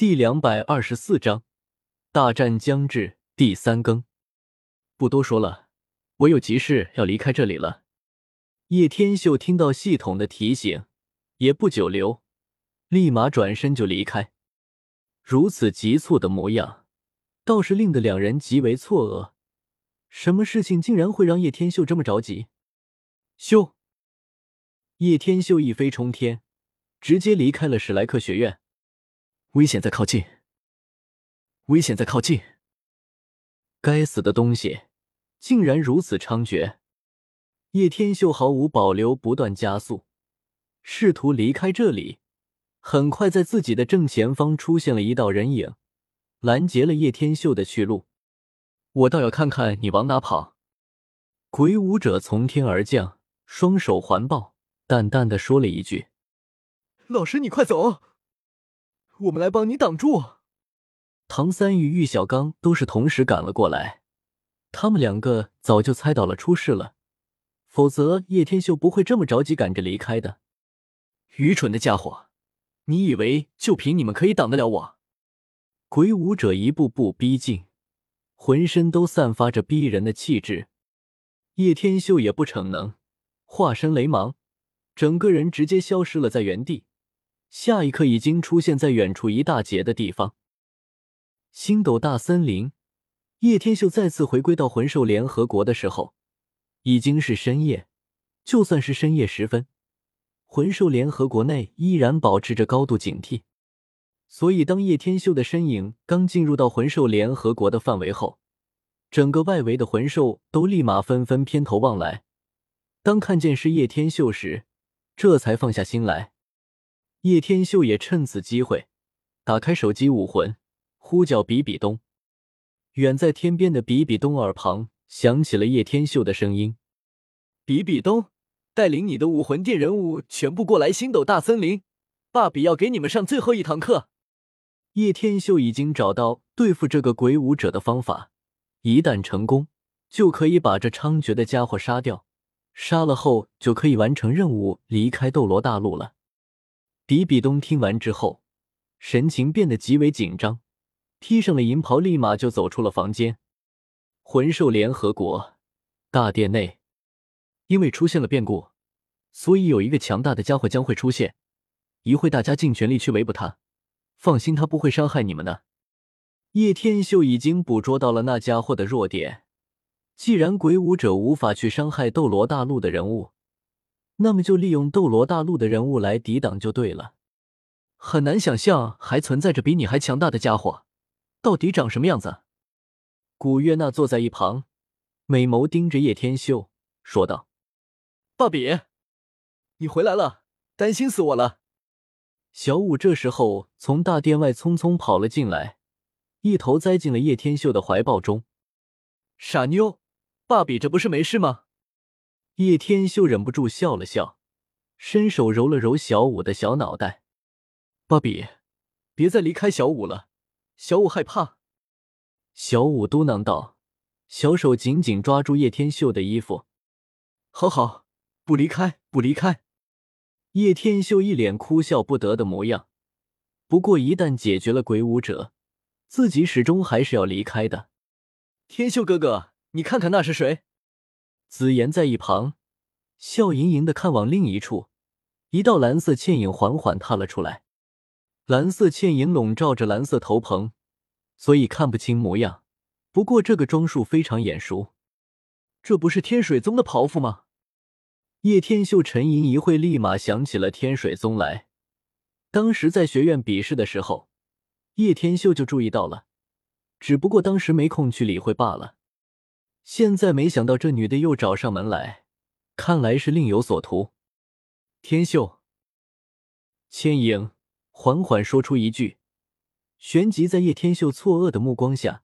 第两百二十四章，大战将至，第三更。不多说了，我有急事要离开这里了。叶天秀听到系统的提醒，也不久留，立马转身就离开。如此急促的模样，倒是令得两人极为错愕。什么事情竟然会让叶天秀这么着急？咻，叶天秀一飞冲天，直接离开了史莱克学院。危险在靠近！危险在靠近！该死的东西，竟然如此猖獗！叶天秀毫无保留，不断加速，试图离开这里。很快，在自己的正前方出现了一道人影，拦截了叶天秀的去路。我倒要看看你往哪跑！鬼舞者从天而降，双手环抱，淡淡的说了一句：“老师，你快走！”我们来帮你挡住。唐三与玉小刚都是同时赶了过来，他们两个早就猜到了出事了，否则叶天秀不会这么着急赶着离开的。愚蠢的家伙，你以为就凭你们可以挡得了我？鬼舞者一步步逼近，浑身都散发着逼人的气质。叶天秀也不逞能，化身雷芒，整个人直接消失了在原地。下一刻，已经出现在远处一大截的地方。星斗大森林，叶天秀再次回归到魂兽联合国的时候，已经是深夜。就算是深夜时分，魂兽联合国内依然保持着高度警惕。所以，当叶天秀的身影刚进入到魂兽联合国的范围后，整个外围的魂兽都立马纷纷偏头望来。当看见是叶天秀时，这才放下心来。叶天秀也趁此机会，打开手机武魂，呼叫比比东。远在天边的比比东耳旁响起了叶天秀的声音：“比比东，带领你的武魂殿人物全部过来星斗大森林，爸比要给你们上最后一堂课。”叶天秀已经找到对付这个鬼武者的方法，一旦成功，就可以把这猖獗的家伙杀掉。杀了后，就可以完成任务，离开斗罗大陆了。比比东听完之后，神情变得极为紧张，披上了银袍，立马就走出了房间。魂兽联合国大殿内，因为出现了变故，所以有一个强大的家伙将会出现，一会大家尽全力去围捕他。放心，他不会伤害你们的。叶天秀已经捕捉到了那家伙的弱点，既然鬼舞者无法去伤害斗罗大陆的人物。那么就利用斗罗大陆的人物来抵挡就对了。很难想象还存在着比你还强大的家伙，到底长什么样子？古月娜坐在一旁，美眸盯着叶天秀，说道：“爸比，你回来了，担心死我了。”小五这时候从大殿外匆匆跑了进来，一头栽进了叶天秀的怀抱中。傻妞，爸比这不是没事吗？叶天秀忍不住笑了笑，伸手揉了揉小五的小脑袋：“芭比，别再离开小五了，小五害怕。”小五嘟囔道，小手紧紧抓住叶天秀的衣服：“好好，不离开，不离开。”叶天秀一脸哭笑不得的模样。不过，一旦解决了鬼舞者，自己始终还是要离开的。天秀哥哥，你看看那是谁？紫妍在一旁笑盈盈的看往另一处，一道蓝色倩影缓缓踏了出来。蓝色倩影笼罩着蓝色头棚，所以看不清模样。不过这个装束非常眼熟，这不是天水宗的袍服吗？叶天秀沉吟一会，立马想起了天水宗来。当时在学院比试的时候，叶天秀就注意到了，只不过当时没空去理会罢了。现在没想到这女的又找上门来，看来是另有所图。天秀，千影缓缓说出一句，旋即在叶天秀错愕的目光下，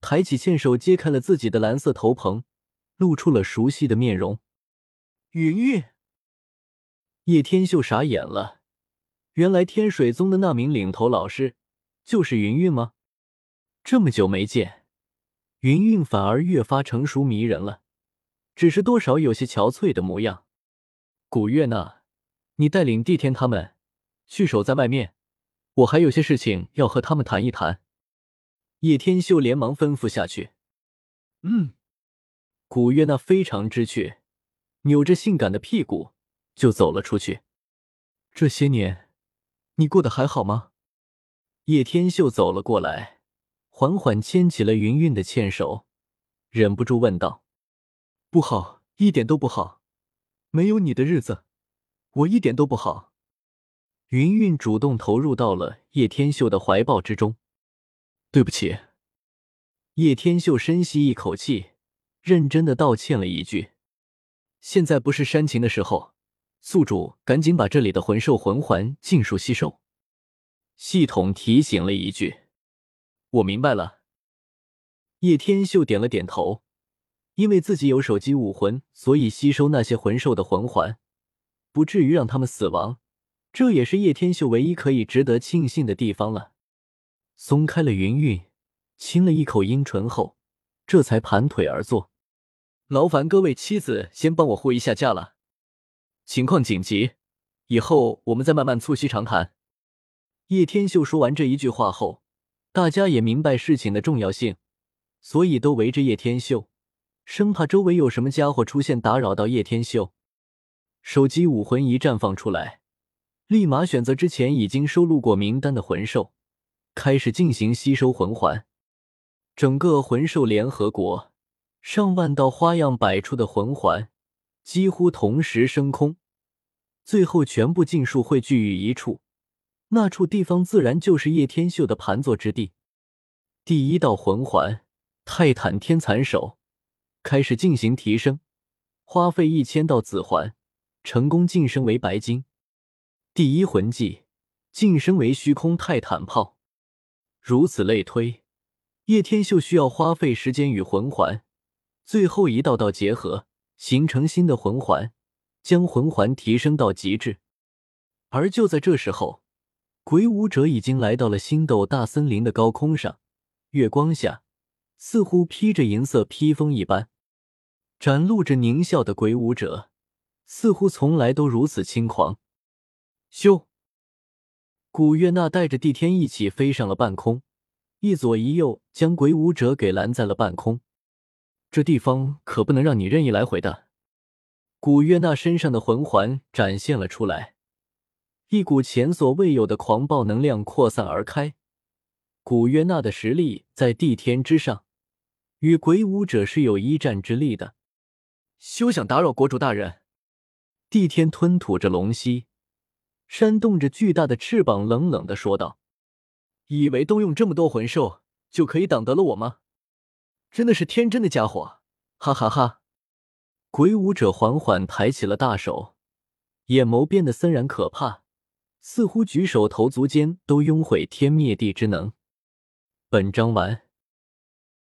抬起纤手揭开了自己的蓝色头棚，露出了熟悉的面容。云云，叶天秀傻眼了，原来天水宗的那名领头老师就是云云吗？这么久没见。云韵反而越发成熟迷人了，只是多少有些憔悴的模样。古月娜，你带领帝天他们去守在外面，我还有些事情要和他们谈一谈。叶天秀连忙吩咐下去。嗯，古月娜非常知趣，扭着性感的屁股就走了出去。这些年，你过得还好吗？叶天秀走了过来，缓缓牵起了云云的纤手，忍不住问道：“不好，一点都不好，没有你的日子，我一点都不好。”云云主动投入到了叶天秀的怀抱之中。对不起，叶天秀深吸一口气，认真的道歉了一句：“现在不是煽情的时候，宿主赶紧把这里的魂兽魂环尽数吸收。”系统提醒了一句：“我明白了。”叶天秀点了点头，因为自己有手机武魂，所以吸收那些魂兽的魂环，不至于让他们死亡，这也是叶天秀唯一可以值得庆幸的地方了。松开了云云，亲了一口阴唇后，这才盘腿而坐。劳烦各位妻子先帮我护一下驾了，情况紧急，以后我们再慢慢促膝长谈。叶天秀说完这一句话后，大家也明白事情的重要性，所以都围着叶天秀，生怕周围有什么家伙出现打扰到叶天秀。手机武魂一绽放出来，立马选择之前已经收录过名单的魂兽。开始进行吸收魂环，整个魂兽联合国上万道花样百出的魂环几乎同时升空，最后全部尽数汇聚于一处，那处地方自然就是叶天秀的盘坐之地。第一道魂环泰坦天蚕手开始进行提升，花费一千道紫环，成功晋升为白金。第一魂技晋升为虚空泰坦炮。如此类推，叶天秀需要花费时间与魂环最后一道道结合，形成新的魂环，将魂环提升到极致。而就在这时候，鬼舞者已经来到了星斗大森林的高空上，月光下似乎披着银色披风一般，展露着狞笑的鬼舞者，似乎从来都如此轻狂。咻！古月娜带着帝天一起飞上了半空，一左一右将鬼舞者给拦在了半空。这地方可不能让你任意来回的。古月娜身上的魂环展现了出来，一股前所未有的狂暴能量扩散而开。古月娜的实力在帝天之上，与鬼舞者是有一战之力的。休想打扰国主大人！帝天吞吐着龙息。扇动着巨大的翅膀，冷冷的说道：“以为动用这么多魂兽就可以挡得了我吗？真的是天真的家伙！哈哈哈！”鬼舞者缓缓抬起了大手，眼眸变得森然可怕，似乎举手投足间都拥毁天灭地之能。本章完。